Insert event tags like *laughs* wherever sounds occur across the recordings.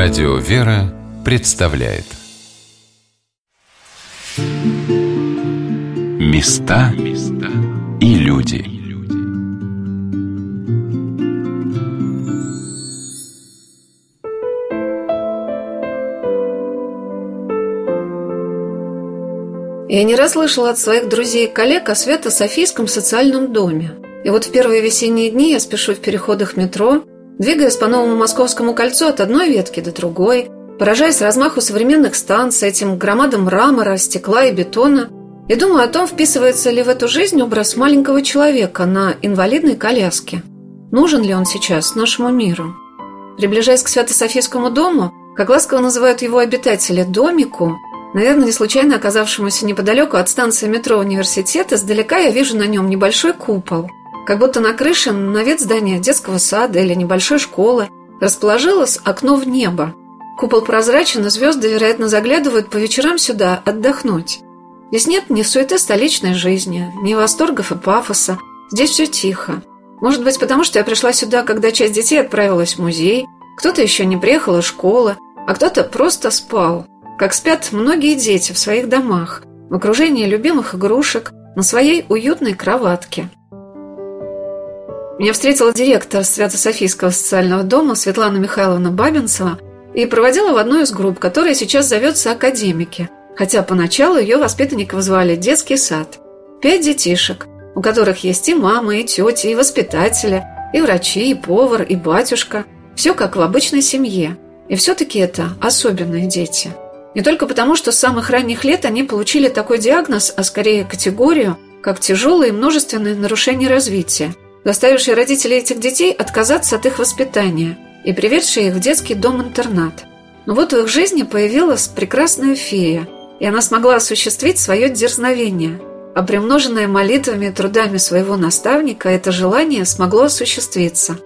Радио «Вера» представляет Места и люди Я не раз слышала от своих друзей и коллег о Свято-Софийском социальном доме. И вот в первые весенние дни я спешу в переходах метро – Двигаясь по новому Московскому кольцу от одной ветки до другой, поражаясь размаху современных станций, этим громадам мрамора, стекла и бетона, и думаю о том, вписывается ли в эту жизнь образ маленького человека на инвалидной коляске. Нужен ли он сейчас нашему миру? Приближаясь к Свято-Софийскому дому, как ласково называют его обитатели, домику, наверное, не случайно оказавшемуся неподалеку от станции метро университета, издалека я вижу на нем небольшой купол – как будто на крыше, на вид здания детского сада или небольшой школы, расположилось окно в небо. Купол прозрачен, и звезды, вероятно, заглядывают по вечерам сюда отдохнуть. Здесь нет ни суеты столичной жизни, ни восторгов и пафоса. Здесь все тихо. Может быть, потому что я пришла сюда, когда часть детей отправилась в музей, кто-то еще не приехал из школы, а кто-то просто спал, как спят многие дети в своих домах, в окружении любимых игрушек, на своей уютной кроватке. Меня встретила директор Свято-Софийского социального дома Светлана Михайловна Бабинцева и проводила в одну из групп, которая сейчас зовется «Академики», хотя поначалу ее воспитанников звали «Детский сад». Пять детишек, у которых есть и мама, и тети, и воспитатели, и врачи, и повар, и батюшка. Все как в обычной семье. И все-таки это особенные дети. Не только потому, что с самых ранних лет они получили такой диагноз, а скорее категорию, как тяжелые множественные нарушения развития – заставившие родителей этих детей отказаться от их воспитания и приведшие их в детский дом-интернат. Но вот в их жизни появилась прекрасная фея, и она смогла осуществить свое дерзновение, а примноженное молитвами и трудами своего наставника это желание смогло осуществиться.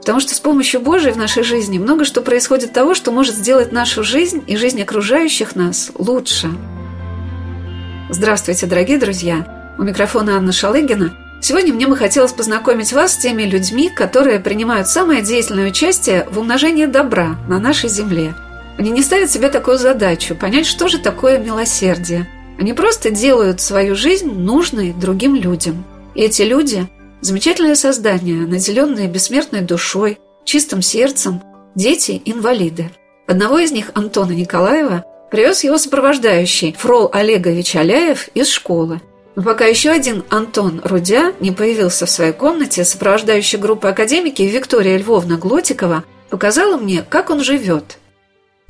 Потому что с помощью Божией в нашей жизни много что происходит того, что может сделать нашу жизнь и жизнь окружающих нас лучше. Здравствуйте, дорогие друзья! У микрофона Анна Шалыгина – Сегодня мне бы хотелось познакомить вас с теми людьми, которые принимают самое деятельное участие в умножении добра на нашей земле. Они не ставят себе такую задачу – понять, что же такое милосердие. Они просто делают свою жизнь нужной другим людям. И эти люди – замечательное создание, наделенные бессмертной душой, чистым сердцем, дети-инвалиды. Одного из них, Антона Николаева, привез его сопровождающий Фрол Олегович Аляев из школы – но пока еще один Антон Рудя не появился в своей комнате, сопровождающая группа академики Виктория Львовна Глотикова показала мне, как он живет –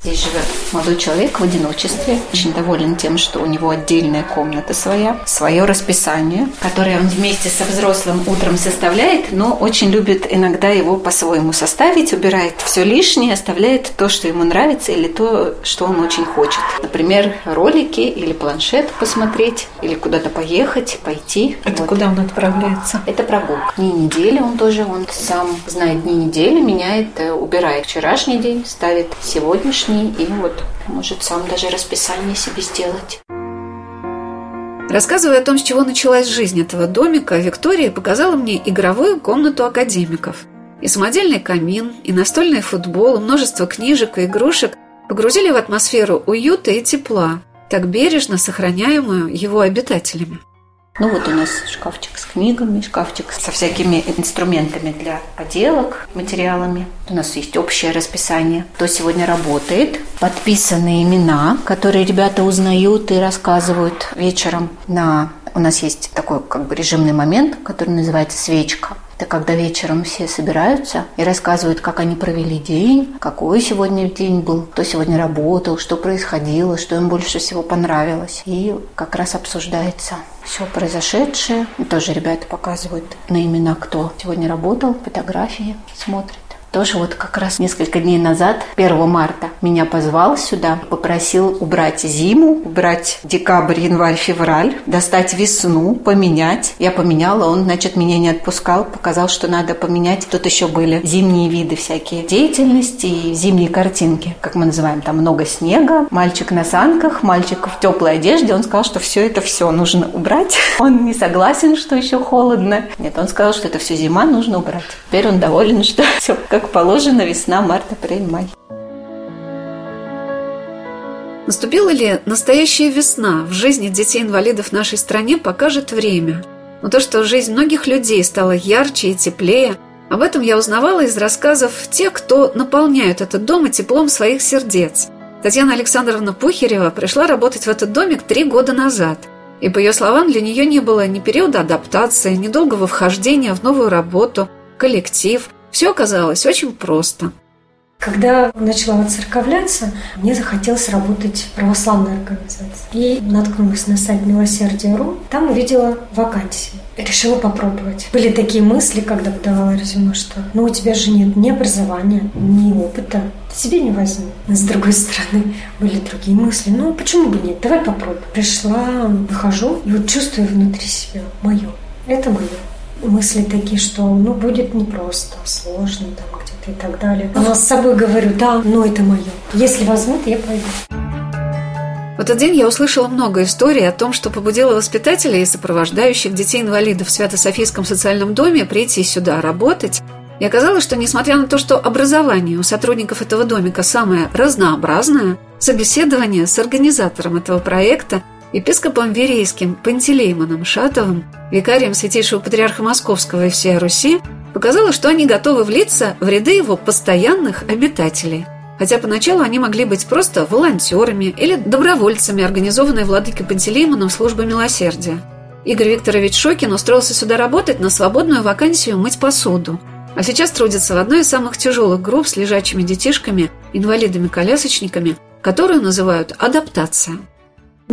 Здесь живет молодой человек в одиночестве, очень доволен тем, что у него отдельная комната своя, свое расписание, которое он вместе со взрослым утром составляет, но очень любит иногда его по-своему составить, убирает все лишнее, оставляет то, что ему нравится или то, что он очень хочет. Например, ролики или планшет посмотреть, или куда-то поехать, пойти. Это вот. куда он отправляется? Это прогулка. Дни недели он тоже, он сам знает дни недели, меняет, э, убирает вчерашний день, ставит сегодняшний домашний и вот может сам даже расписание себе сделать. Рассказывая о том, с чего началась жизнь этого домика, Виктория показала мне игровую комнату академиков. И самодельный камин, и настольный футбол, и множество книжек и игрушек погрузили в атмосферу уюта и тепла, так бережно сохраняемую его обитателями. Ну вот у нас шкафчик с книгами, шкафчик со всякими инструментами для поделок, материалами. У нас есть общее расписание, кто сегодня работает, подписанные имена, которые ребята узнают и рассказывают вечером на у нас есть такой как бы режимный момент, который называется свечка. Это когда вечером все собираются и рассказывают, как они провели день, какой сегодня день был, кто сегодня работал, что происходило, что им больше всего понравилось. И как раз обсуждается все произошедшее. Тоже ребята показывают на имена, кто сегодня работал, фотографии смотрят. Тоже вот как раз несколько дней назад, 1 марта, меня позвал сюда, попросил убрать зиму, убрать декабрь, январь, февраль, достать весну, поменять. Я поменяла, он, значит, меня не отпускал, показал, что надо поменять. Тут еще были зимние виды всякие деятельности и зимние картинки, как мы называем, там много снега, мальчик на санках, мальчик в теплой одежде. Он сказал, что все это все нужно убрать. *laughs* Он не согласен, что еще холодно. Нет, он сказал, что это все зима, нужно убрать. Теперь он доволен, что все как как положено, весна, март, апрель, май. Наступила ли настоящая весна в жизни детей-инвалидов в нашей стране, покажет время. Но то, что жизнь многих людей стала ярче и теплее, об этом я узнавала из рассказов тех, кто наполняют этот дом и теплом своих сердец. Татьяна Александровна Пухерева пришла работать в этот домик три года назад. И, по ее словам, для нее не было ни периода адаптации, ни долгого вхождения в новую работу, коллектив. Все оказалось очень просто – когда начала воцерковляться, мне захотелось работать в православной организации. И наткнулась на сайт Милосердие.ру. Там увидела вакансию. Решила попробовать. Были такие мысли, когда подавала резюме, что ну у тебя же нет ни образования, ни опыта. Тебе не возьму. С другой стороны, были другие мысли. Ну, почему бы нет? Давай попробуем. Пришла, выхожу, и вот чувствую внутри себя мое. Это мое мысли такие, что ну будет непросто, сложно там где-то и так далее. Но с собой говорю, да, но это мое. Если возьмут, я пойду. В этот день я услышала много историй о том, что побудило воспитателей и сопровождающих детей-инвалидов в Свято-Софийском социальном доме прийти сюда работать. И оказалось, что несмотря на то, что образование у сотрудников этого домика самое разнообразное, собеседование с организатором этого проекта епископом Верейским Пантелеймоном Шатовым, викарием Святейшего Патриарха Московского и всей Руси, показало, что они готовы влиться в ряды его постоянных обитателей. Хотя поначалу они могли быть просто волонтерами или добровольцами, организованной владыкой Пантелеймоном службы милосердия. Игорь Викторович Шокин устроился сюда работать на свободную вакансию мыть посуду. А сейчас трудится в одной из самых тяжелых групп с лежачими детишками, инвалидами-колясочниками, которую называют «адаптация».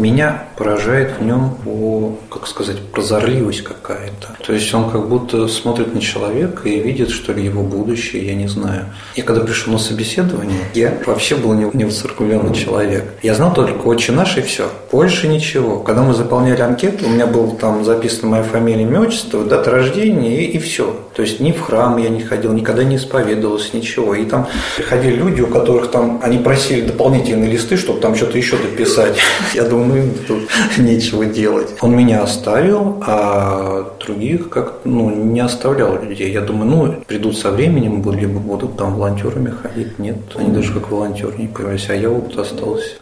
Меня поражает в нем, о, как сказать, прозорливость какая-то. То есть он как будто смотрит на человека и видит, что ли, его будущее, я не знаю. Я когда пришел на собеседование, я вообще был не, не воцерквленный человек. Я знал только «Отче наш» и все. Больше ничего. Когда мы заполняли анкету, у меня было там записана моя фамилия, имя, отчество, дата рождения и, и все. То есть ни в храм я не ходил, никогда не исповедовался, ничего. И там приходили люди, у которых там, они просили дополнительные листы, чтобы там что-то еще дописать. Я думаю, ну тут *laughs* нечего делать. Он меня оставил, а других как ну, не оставлял людей. Я думаю, ну, придут со временем, либо будут там волонтерами ходить. Нет, они даже как волонтеры не появились, а я вот остался.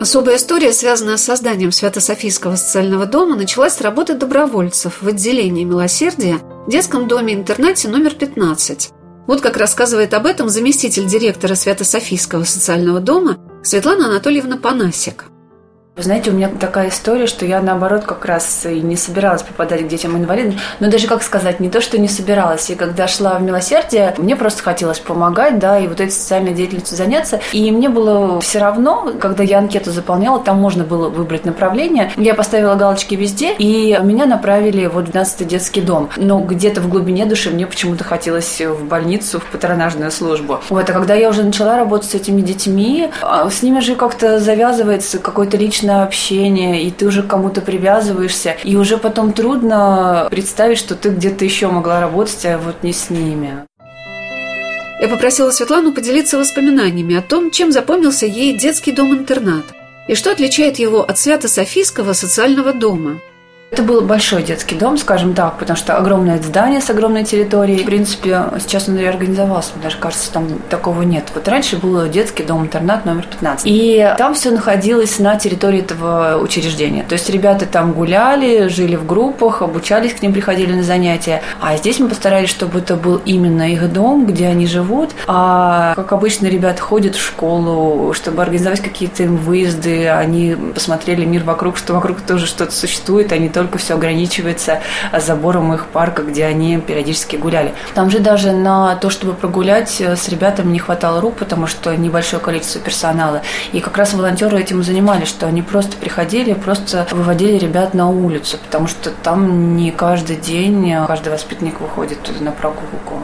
Особая история, связанная с созданием Свято-Софийского социального дома, началась с работы добровольцев в отделении милосердия в детском доме-интернате номер 15. Вот как рассказывает об этом заместитель директора Свято-Софийского социального дома Светлана Анатольевна Панасик. Знаете, у меня такая история, что я наоборот как раз и не собиралась попадать к детям-инвалидам. Но даже, как сказать, не то, что не собиралась. И когда шла в милосердие, мне просто хотелось помогать, да, и вот этой социальной деятельностью заняться. И мне было все равно, когда я анкету заполняла, там можно было выбрать направление. Я поставила галочки везде, и меня направили вот в 12-й детский дом. Но где-то в глубине души мне почему-то хотелось в больницу, в патронажную службу. Вот, а когда я уже начала работать с этими детьми, а, с ними же как-то завязывается какой-то личный на общение, и ты уже к кому-то привязываешься, и уже потом трудно представить, что ты где-то еще могла работать, а вот не с ними. Я попросила Светлану поделиться воспоминаниями о том, чем запомнился ей детский дом-интернат и что отличает его от Свято-Софийского социального дома – это был большой детский дом, скажем так, потому что огромное здание с огромной территорией. В принципе, сейчас он реорганизовался, мне даже кажется, там такого нет. Вот раньше был детский дом-интернат номер 15. И там все находилось на территории этого учреждения. То есть ребята там гуляли, жили в группах, обучались, к ним приходили на занятия. А здесь мы постарались, чтобы это был именно их дом, где они живут. А как обычно, ребята ходят в школу, чтобы организовать какие-то им выезды, они посмотрели мир вокруг, что вокруг тоже что-то существует, они только все ограничивается забором их парка, где они периодически гуляли. Там же даже на то, чтобы прогулять э, с ребятами не хватало рук, потому что небольшое количество персонала. И как раз волонтеры этим занимались, что они просто приходили, просто выводили ребят на улицу, потому что там не каждый день каждый воспитанник выходит туда на прогулку.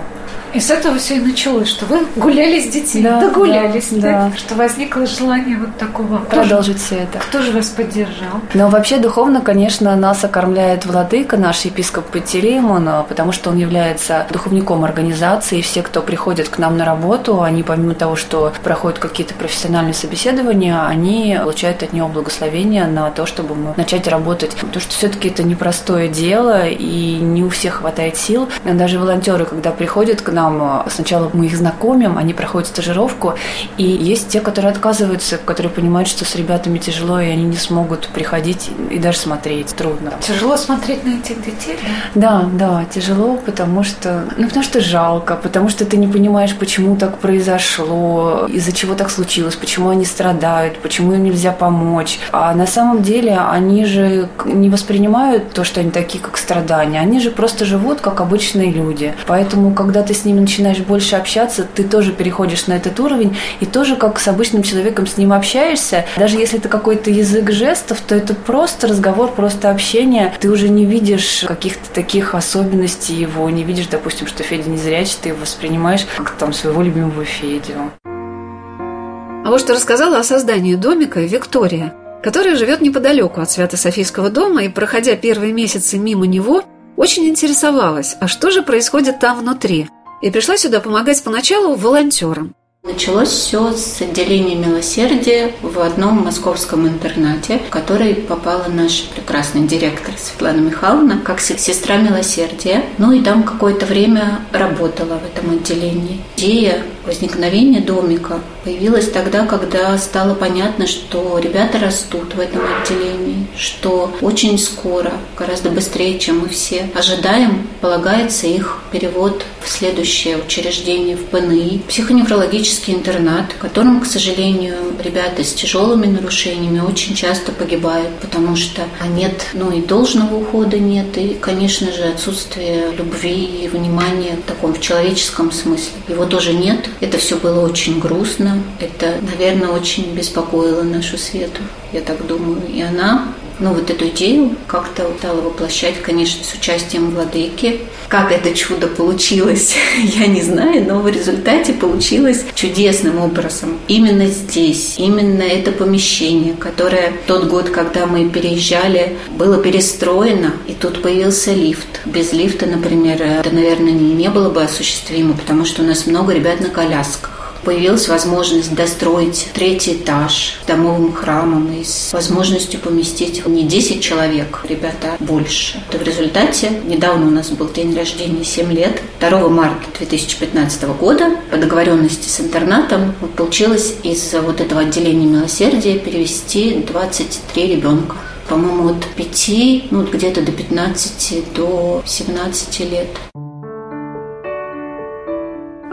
И с этого все и началось, что вы гуляли с детьми, да, догулялись, да, да, да. что возникло желание вот такого продолжить все это. Кто же вас поддержал? Но вообще духовно, конечно, нас окормляет владыка, наш епископ Пантелеймон, потому что он является духовником организации. Все, кто приходит к нам на работу, они помимо того, что проходят какие-то профессиональные собеседования, они получают от него благословение на то, чтобы мы начать работать. Потому что все-таки это непростое дело, и не у всех хватает сил. Даже волонтеры, когда приходят к нам, сначала мы их знакомим, они проходят стажировку, и есть те, которые отказываются, которые понимают, что с ребятами тяжело, и они не смогут приходить и даже смотреть. Трудно. Тяжело смотреть на этих детей, да? Да, да, тяжело, потому что, ну, потому что жалко, потому что ты не понимаешь, почему так произошло, из-за чего так случилось, почему они страдают, почему им нельзя помочь. А на самом деле они же не воспринимают то, что они такие, как страдания. Они же просто живут, как обычные люди. Поэтому, когда ты с ними начинаешь больше общаться, ты тоже переходишь на этот уровень и тоже как с обычным человеком с ним общаешься. Даже если это какой-то язык жестов, то это просто разговор, просто общение. Ты уже не видишь каких-то таких особенностей его, не видишь, допустим, что Федя не зрячий, ты его воспринимаешь как там своего любимого Федю. А вот что рассказала о создании домика Виктория, которая живет неподалеку от Свято-Софийского дома и, проходя первые месяцы мимо него, очень интересовалась, а что же происходит там внутри, и пришла сюда помогать поначалу волонтерам. Началось все с отделения милосердия в одном московском интернате, в который попала наша прекрасная директор Светлана Михайловна как сестра милосердия. Ну и там какое-то время работала в этом отделении. Идея возникновения домика появилась тогда, когда стало понятно, что ребята растут в этом отделении, что очень скоро, гораздо быстрее, чем мы все ожидаем, полагается их перевод в следующее учреждение в ПНИ, психоневрологический интернат, в котором, к сожалению, ребята с тяжелыми нарушениями очень часто погибают, потому что нет, ну и должного ухода нет, и, конечно же, отсутствие любви и внимания в таком в человеческом смысле. Тоже нет. Это все было очень грустно, это, наверное, очень беспокоило нашу Свету, я так думаю. И она ну, вот эту идею как-то стала воплощать, конечно, с участием владыки. Как это чудо получилось, *laughs* я не знаю, но в результате получилось чудесным образом. Именно здесь, именно это помещение, которое тот год, когда мы переезжали, было перестроено, и тут появился лифт. Без лифта, например, это, наверное, не было бы осуществимо, потому что у нас много ребят на колясках появилась возможность достроить третий этаж домовым храмом и с возможностью поместить не 10 человек, ребята, больше. То в результате, недавно у нас был день рождения, 7 лет, 2 марта 2015 года по договоренности с интернатом получилось из вот этого отделения милосердия перевести 23 ребенка по-моему, от 5, ну, где-то до 15, до 17 лет.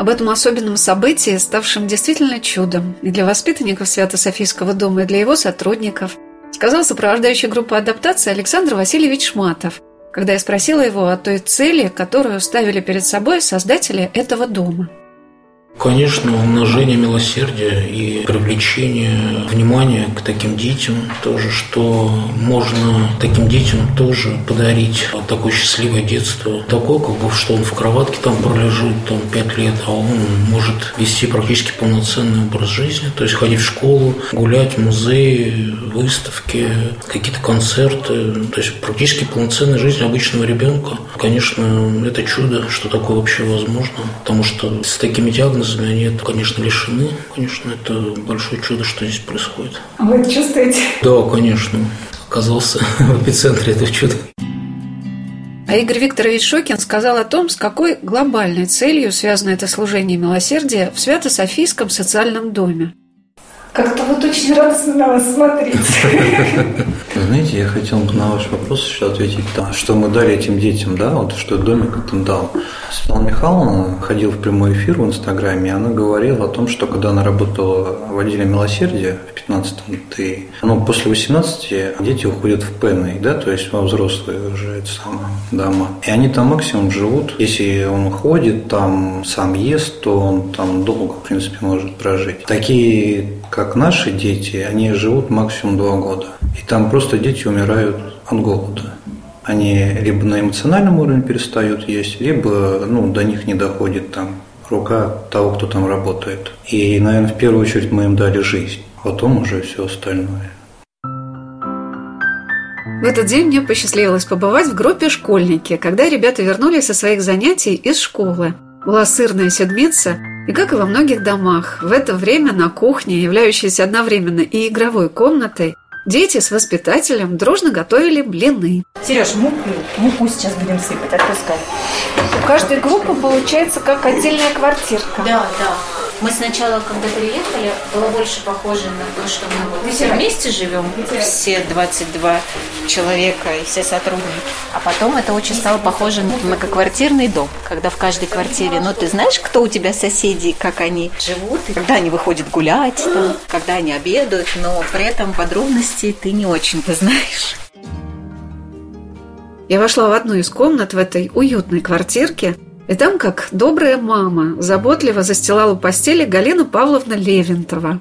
Об этом особенном событии, ставшем действительно чудом и для воспитанников Свято-Софийского дома, и для его сотрудников, сказал сопровождающий группу адаптации Александр Васильевич Шматов, когда я спросила его о той цели, которую ставили перед собой создатели этого дома – Конечно, умножение милосердия и привлечение внимания к таким детям тоже, что можно таким детям тоже подарить такое счастливое детство. Такое, как бы, что он в кроватке там пролежит там пять лет, а он может вести практически полноценный образ жизни, то есть ходить в школу, гулять в музеи, выставки, какие-то концерты, то есть практически полноценная жизнь обычного ребенка. Конечно, это чудо, что такое вообще возможно, потому что с такими диагнозами диагнозами, они, это, конечно, лишены. Конечно, это большое чудо, что здесь происходит. А вы это чувствуете? Да, конечно. Оказался *laughs* в эпицентре этого чуда. А Игорь Викторович Шокин сказал о том, с какой глобальной целью связано это служение милосердия в Свято-Софийском социальном доме. Как-то вот очень радостно на вас смотреть. *laughs* Знаете, я хотел бы на ваш вопрос еще ответить, да, что мы дали этим детям, да, вот что домик это дал. Светлана Михайловна ходила в прямой эфир в Инстаграме, и она говорила о том, что когда она работала в отделе милосердия в 15-м, ты, ну, после 18 дети уходят в пенный, да, то есть во взрослые уже это самое, дома. И они там максимум живут. Если он ходит, там сам ест, то он там долго, в принципе, может прожить. Такие как наши дети, они живут максимум два года. И там просто дети умирают от голода. Они либо на эмоциональном уровне перестают есть, либо ну, до них не доходит там рука того, кто там работает. И, наверное, в первую очередь мы им дали жизнь, потом уже все остальное. В этот день мне посчастливилось побывать в группе «Школьники», когда ребята вернулись со своих занятий из школы. Была сырная седмица, и, как и во многих домах, в это время на кухне, являющейся одновременно и игровой комнатой, дети с воспитателем дружно готовили блины. Сереж, муку, муку сейчас будем сыпать, отпускай. У каждой группы получается как отдельная квартирка. Да, да. Мы сначала, когда приехали, было больше похоже на то, что мы вот все вместе живем, все 22 человека и все сотрудники. А потом это очень стало похоже на многоквартирный дом, когда в каждой квартире, ну ты знаешь, кто у тебя соседи, как они живут, и когда они выходят гулять, там, когда они обедают, но при этом подробностей ты не очень-то знаешь. Я вошла в одну из комнат в этой уютной квартирке, и там, как добрая мама, заботливо застилала постели Галина Павловна Левинтова.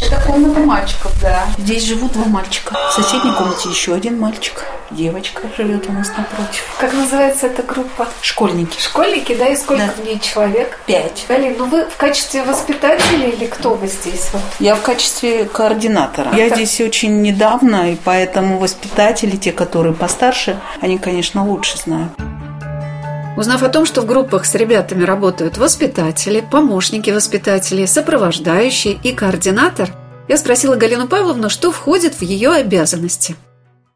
Это комната мальчиков, да. Здесь живут два мальчика. В соседней комнате еще один мальчик. Девочка живет у нас напротив. Как называется эта группа? Школьники. Школьники, да? И сколько Да. в ней человек? Пять. Галин, ну вы в качестве воспитателя или кто вы здесь? Вот? Я в качестве координатора. Я Так. здесь очень недавно, и поэтому воспитатели, те, которые постарше, они, конечно, лучше знают. Узнав о том, что в группах с ребятами работают воспитатели, помощники воспитателей, сопровождающие и координатор, я спросила Галину Павловну, что входит в ее обязанности.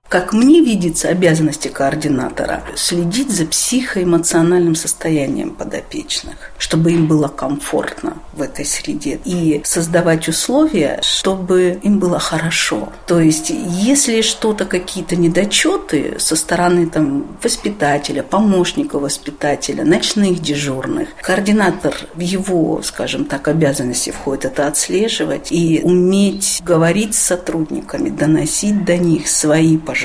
Как мне видится обязанности координатора – следить за психоэмоциональным состоянием подопечных, чтобы им было комфортно в этой среде и создавать условия, чтобы им было хорошо. То есть, если что-то, какие-то недочеты со стороны там, воспитателя, помощника воспитателя, ночных дежурных, координатор в его, скажем так, обязанности входит это отслеживать и уметь говорить с сотрудниками, доносить до них свои пожелания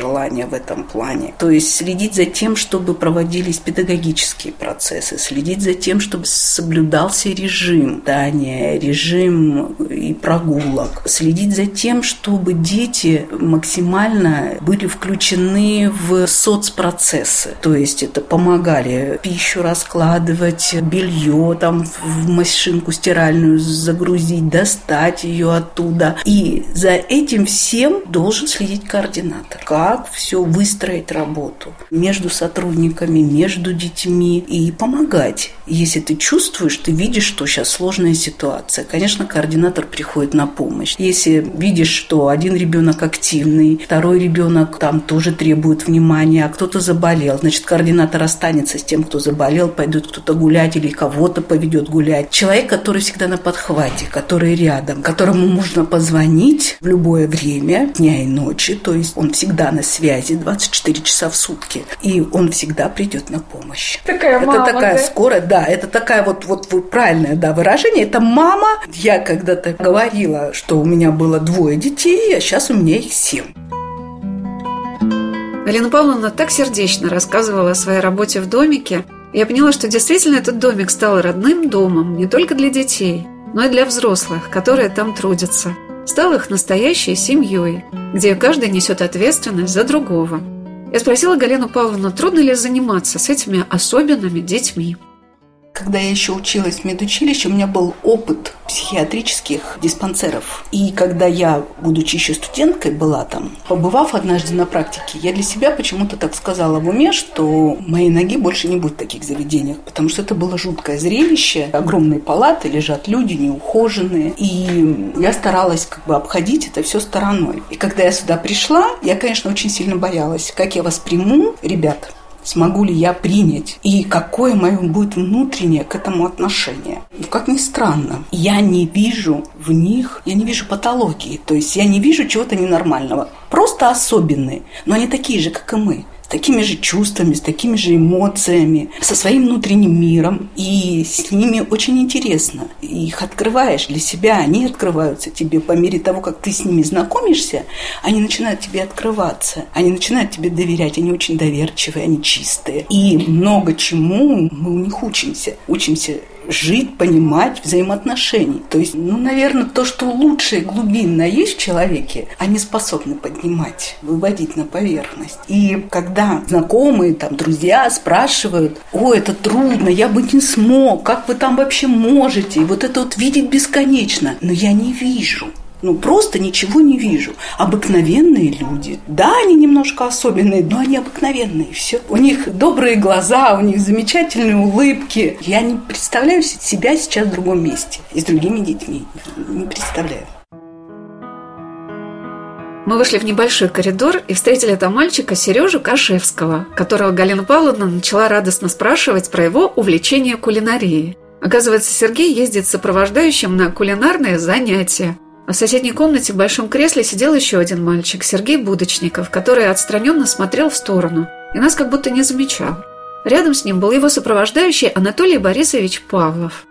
в этом плане. То есть следить за тем, чтобы проводились педагогические процессы, следить за тем, чтобы соблюдался режим питания, режим и прогулок, следить за тем, чтобы дети максимально были включены в соцпроцессы. То есть это помогали пищу раскладывать, белье там в машинку стиральную загрузить, достать ее оттуда. И за этим всем должен следить координатор. Как все выстроить работу между сотрудниками, между детьми и помогать. Если ты чувствуешь, ты видишь, что сейчас сложная ситуация. Конечно, координатор приходит на помощь. Если видишь, что один ребенок активный, второй ребенок там тоже требует внимания, а кто-то заболел, значит, координатор останется с тем, кто заболел, пойдет кто-то гулять или кого-то поведет гулять. Человек, который всегда на подхвате, который рядом, которому можно позвонить в любое время, дня и ночи, то есть он всегда на связи 24 часа в сутки, и он всегда придет на помощь. Такая это мама, такая да? скорая, да, это такая вот, вот вы- правильное да, выражение, это мама. Я когда-то говорила, что у меня было двое детей, а сейчас у меня их семь. Галина Павловна так сердечно рассказывала о своей работе в домике. и Я поняла, что действительно этот домик стал родным домом не только для детей, но и для взрослых, которые там трудятся. Стал их настоящей семьей, где каждый несет ответственность за другого. Я спросила Галину Павловну, трудно ли заниматься с этими особенными детьми. Когда я еще училась в медучилище, у меня был опыт психиатрических диспансеров. И когда я, будучи еще студенткой, была там, побывав однажды на практике, я для себя почему-то так сказала в уме, что моей ноги больше не будет в таких заведениях, потому что это было жуткое зрелище. Огромные палаты, лежат люди неухоженные. И я старалась как бы обходить это все стороной. И когда я сюда пришла, я, конечно, очень сильно боялась, как я восприму ребят, смогу ли я принять и какое мое будет внутреннее к этому отношение. И как ни странно, я не вижу в них, я не вижу патологии, то есть я не вижу чего-то ненормального. Просто особенные, но они такие же, как и мы такими же чувствами, с такими же эмоциями, со своим внутренним миром. И с ними очень интересно. Их открываешь для себя, они открываются тебе по мере того, как ты с ними знакомишься, они начинают тебе открываться, они начинают тебе доверять, они очень доверчивые, они чистые. И много чему мы у них учимся. Учимся жить, понимать взаимоотношений. То есть, ну, наверное, то, что лучше и глубинно есть в человеке, они способны поднимать, выводить на поверхность. И когда знакомые, там, друзья спрашивают, о, это трудно, я бы не смог, как вы там вообще можете? И вот это вот видеть бесконечно. Но я не вижу Ну, просто ничего не вижу. Обыкновенные люди. Да, они немножко особенные, но они обыкновенные, все. У них добрые глаза, у них замечательные улыбки. Я не представляю себя сейчас в другом месте и с другими детьми. Не представляю. Мы вышли в небольшой коридор и встретили там мальчика Сережу Кашевского, которого Галина Павловна начала радостно спрашивать про его увлечение кулинарией. Оказывается, Сергей ездит сопровождающим на кулинарные занятия. В соседней комнате в большом кресле сидел еще один мальчик, Сергей Будочников, который отстраненно смотрел в сторону и нас как будто не замечал. Рядом с ним был его сопровождающий Анатолий Борисович Павлов.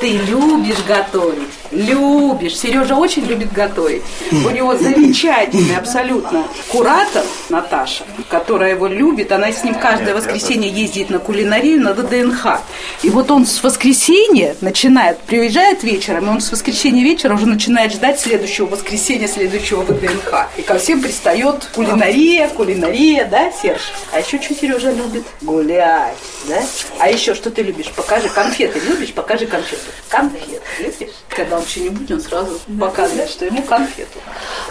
Ты любишь готовить, любишь. Сережа очень любит готовить. У него замечательный абсолютно куратор Наташа, которая его любит. Она с ним каждое воскресенье ездит на кулинарию, на ДНХ. И вот он с воскресенья начинает, приезжает вечером, и он с воскресенья вечера уже начинает ждать следующего воскресенья, следующего ВДНХ. И ко всем пристает кулинария, кулинария, да, Серж? А еще что Сережа любит? Гулять, да? А еще что ты любишь? Покажи конфеты. Любишь? Покажи конфеты конфет. Видишь? Когда он что-нибудь, он сразу показывает, что ему конфету.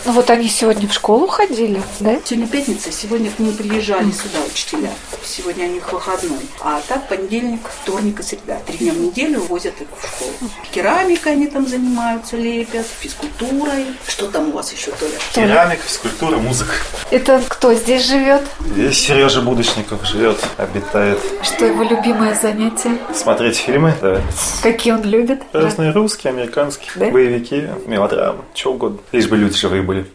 Ну вот они сегодня в школу ходили, да? Сегодня пятница, сегодня к ним приезжали сюда учителя. Сегодня у них выходной. А так понедельник, вторник и среда. Три дня в неделю возят их в школу. Керамикой они там занимаются, лепят, физкультурой. Что там у вас еще, Толя? Керамика, физкультура, музыка. Это кто здесь живет? Здесь Сережа Будочников живет, обитает. Что его любимое занятие? Смотреть фильмы, да. Какие он любит? Разные русские, американские, Да? боевики, мелодрамы, что угодно. Лишь бы люди живые были.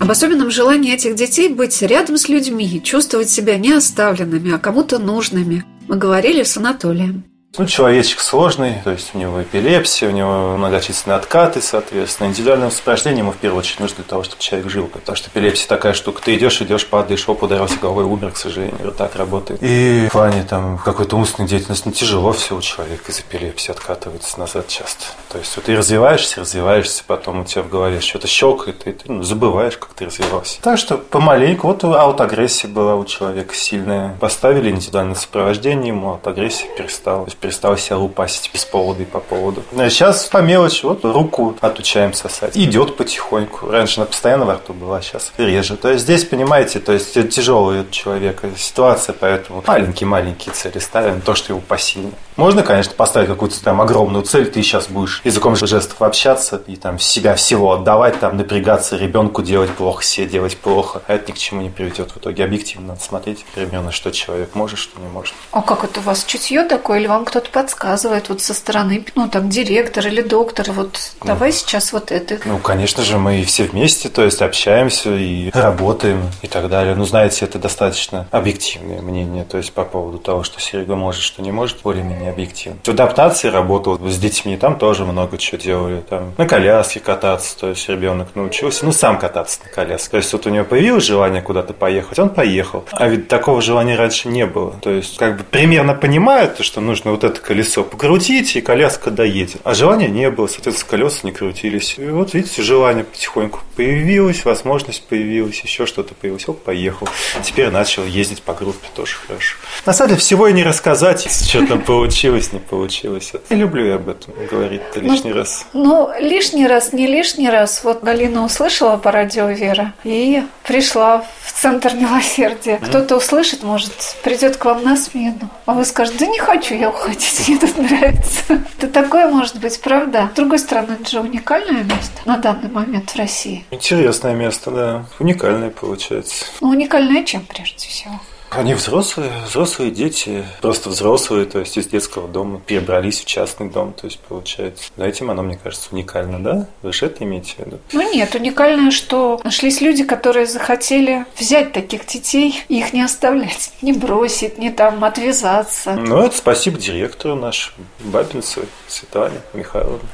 Об особенном желании этих детей быть рядом с людьми, чувствовать себя не оставленными, а кому-то нужными. Мы говорили с Анатолием. Ну, человечек сложный, то есть у него эпилепсия, у него многочисленные откаты, соответственно. Индивидуальное сопровождение ему в первую очередь нужно для того, чтобы человек жил. Потому что эпилепсия такая штука. Ты идешь, идешь, падаешь, оп, ударился головой, умер, к сожалению. Вот так работает. И в плане там какой-то умственной деятельности ну, тяжело все у человека из эпилепсии откатывается назад часто. То есть вот ты развиваешься, развиваешься, потом у тебя в голове что-то щелкает, и ты ну, забываешь, как ты развивался. Так что помаленьку, вот аутоагрессия была у человека сильная. Поставили индивидуальное сопровождение, ему аутоагрессия перестала. Перестала себя лупасить без повода и по поводу. А сейчас по мелочи, вот руку отучаем сосать. Идет потихоньку. Раньше она постоянно во рту была, сейчас реже. То есть здесь, понимаете, то есть тяжелый у человека ситуация, поэтому маленькие-маленькие цели ставим, то, что его посильно. Можно, конечно, поставить какую-то там огромную цель, ты сейчас будешь языком жестов общаться и там себя всего отдавать, там напрягаться, ребенку делать плохо, себе делать плохо. А это ни к чему не приведет. В итоге объективно надо смотреть примерно, что человек может, что не может. А как это у вас чутье такое, или вам кто-то подсказывает вот со стороны, ну там директор или доктор, вот давай сейчас вот это. Ну, конечно же, мы все вместе, то есть общаемся и работаем и так далее. Ну, знаете, это достаточно объективное мнение, то есть по поводу того, что Серега может, что не может, более-менее объективно. В адаптации работал с детьми, там тоже много чего делали. Там на коляске кататься, то есть ребенок научился, ну, сам кататься на коляске. То есть вот у него появилось желание куда-то поехать, он поехал. А ведь такого желания раньше не было. То есть как бы примерно понимают, что нужно вот это колесо покрутить, и коляска доедет. А желания не было, соответственно, колеса не крутились. И вот видите, желание потихоньку появилось, возможность появилась, еще что-то появилось. Оп, поехал. Теперь начал ездить по группе, тоже хорошо. На самом деле всего и не рассказать, что там получилось, не получилось. Не люблю я об этом говорить-то лишний раз. Ну, лишний раз, не лишний раз. Вот Галина услышала по радио Вера и пришла в Центр Милосердия. Кто-то услышит, может, придет к вам на смену. А вы скажете, да не хочу я уходить, мне тут нравится. Это такое может быть, правда? С другой стороны, это же уникальное место на данный момент в России. Интересное место, да. Уникальное получается. Ну, уникальное чем прежде всего? Они взрослые, взрослые дети, просто взрослые, то есть из детского дома перебрались в частный дом, то есть получается. За этим оно, мне кажется, уникально, да? Вы же это имеете в виду? Ну нет, уникальное, что нашлись люди, которые захотели взять таких детей и их не оставлять, не бросить, не там отвязаться. Ну, это спасибо директору нашему, Бабинцевой, Светлане Михайловне.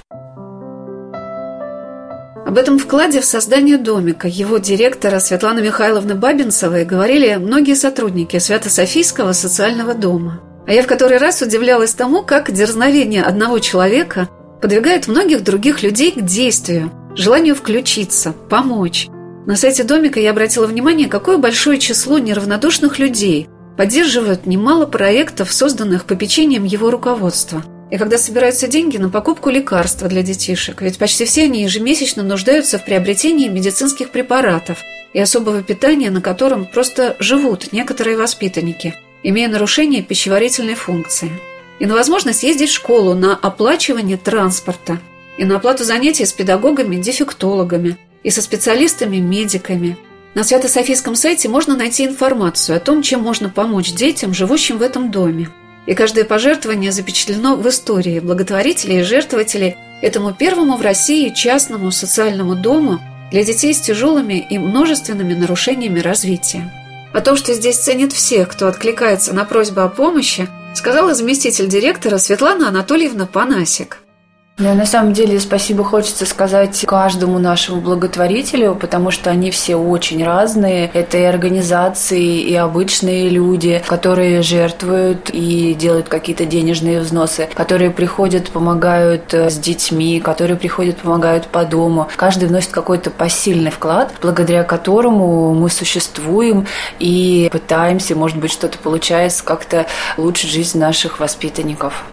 Об этом вкладе в создание домика его директора Светланы Михайловны Бабинцевой говорили многие сотрудники Свято-Софийского социального дома. А я в который раз удивлялась тому, как дерзновение одного человека подвигает многих других людей к действию, желанию включиться, помочь. На сайте домика я обратила внимание, какое большое число неравнодушных людей поддерживают немало проектов, созданных попечением его руководства. И когда собираются деньги на покупку лекарства для детишек, ведь почти все они ежемесячно нуждаются в приобретении медицинских препаратов и особого питания, на котором просто живут некоторые воспитанники, имея нарушение пищеварительной функции. И на возможность ездить в школу на оплачивание транспорта, и на оплату занятий с педагогами-дефектологами, и со специалистами-медиками. На Свято-Софийском сайте можно найти информацию о том, чем можно помочь детям, живущим в этом доме. И каждое пожертвование запечатлено в истории благотворителей и жертвователей этому первому в России частному социальному дому для детей с тяжелыми и множественными нарушениями развития. О том, что здесь ценят всех, кто откликается на просьбу о помощи, сказала заместитель директора Светлана Анатольевна Панасик – ну, на самом деле, спасибо хочется сказать каждому нашему благотворителю, потому что они все очень разные. Это и организации, и обычные люди, которые жертвуют и делают какие-то денежные взносы, которые приходят, помогают э, с детьми, которые приходят, помогают по дому. Каждый вносит какой-то посильный вклад, благодаря которому мы существуем и пытаемся, может быть, что-то получается, как-то улучшить жизнь наших воспитанников.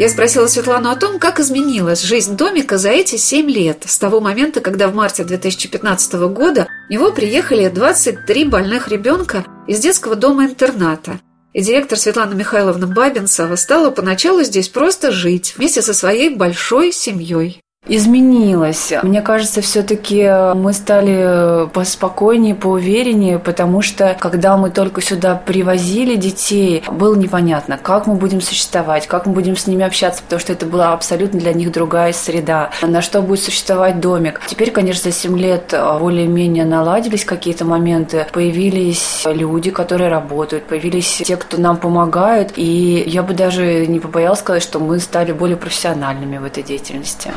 Я спросила Светлану о том, как изменилась жизнь домика за эти семь лет, с того момента, когда в марте 2015 года в него приехали 23 больных ребенка из детского дома-интерната. И директор Светлана Михайловна Бабинцева стала поначалу здесь просто жить вместе со своей большой семьей изменилось. Мне кажется, все-таки мы стали поспокойнее, поувереннее, потому что когда мы только сюда привозили детей, было непонятно, как мы будем существовать, как мы будем с ними общаться, потому что это была абсолютно для них другая среда, на что будет существовать домик. Теперь, конечно, за 7 лет более-менее наладились какие-то моменты, появились люди, которые работают, появились те, кто нам помогают, и я бы даже не побоялась сказать, что мы стали более профессиональными в этой деятельности.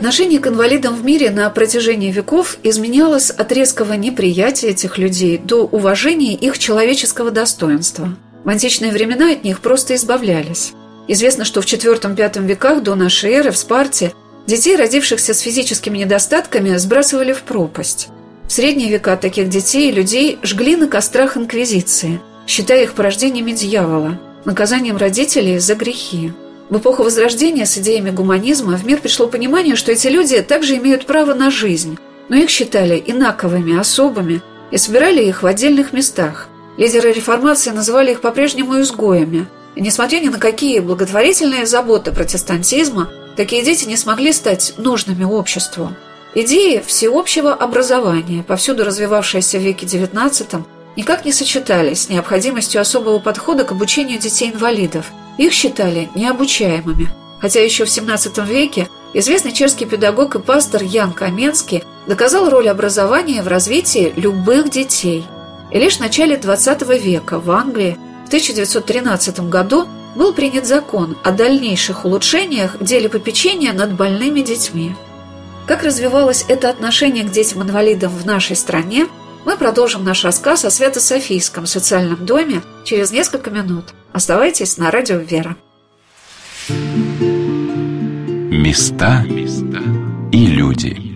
Отношение к инвалидам в мире на протяжении веков изменялось от резкого неприятия этих людей до уважения их человеческого достоинства. В античные времена от них просто избавлялись. Известно, что в IV-V веках до нашей эры в Спарте детей, родившихся с физическими недостатками, сбрасывали в пропасть. В средние века таких детей и людей жгли на кострах Инквизиции, считая их порождениями дьявола, наказанием родителей за грехи. В эпоху Возрождения с идеями гуманизма в мир пришло понимание, что эти люди также имеют право на жизнь, но их считали инаковыми, особыми и собирали их в отдельных местах. Лидеры реформации называли их по-прежнему изгоями. И несмотря ни на какие благотворительные заботы протестантизма, такие дети не смогли стать нужными обществу. Идеи всеобщего образования, повсюду развивавшиеся в веке XIX, никак не сочетались с необходимостью особого подхода к обучению детей-инвалидов – их считали необучаемыми, хотя еще в XVII веке известный чешский педагог и пастор Ян Каменский доказал роль образования в развитии любых детей. И лишь в начале XX века в Англии в 1913 году был принят закон о дальнейших улучшениях в деле попечения над больными детьми. Как развивалось это отношение к детям-инвалидам в нашей стране, мы продолжим наш рассказ о Свято-Софийском социальном доме через несколько минут – Оставайтесь на радио «Вера». Места и люди.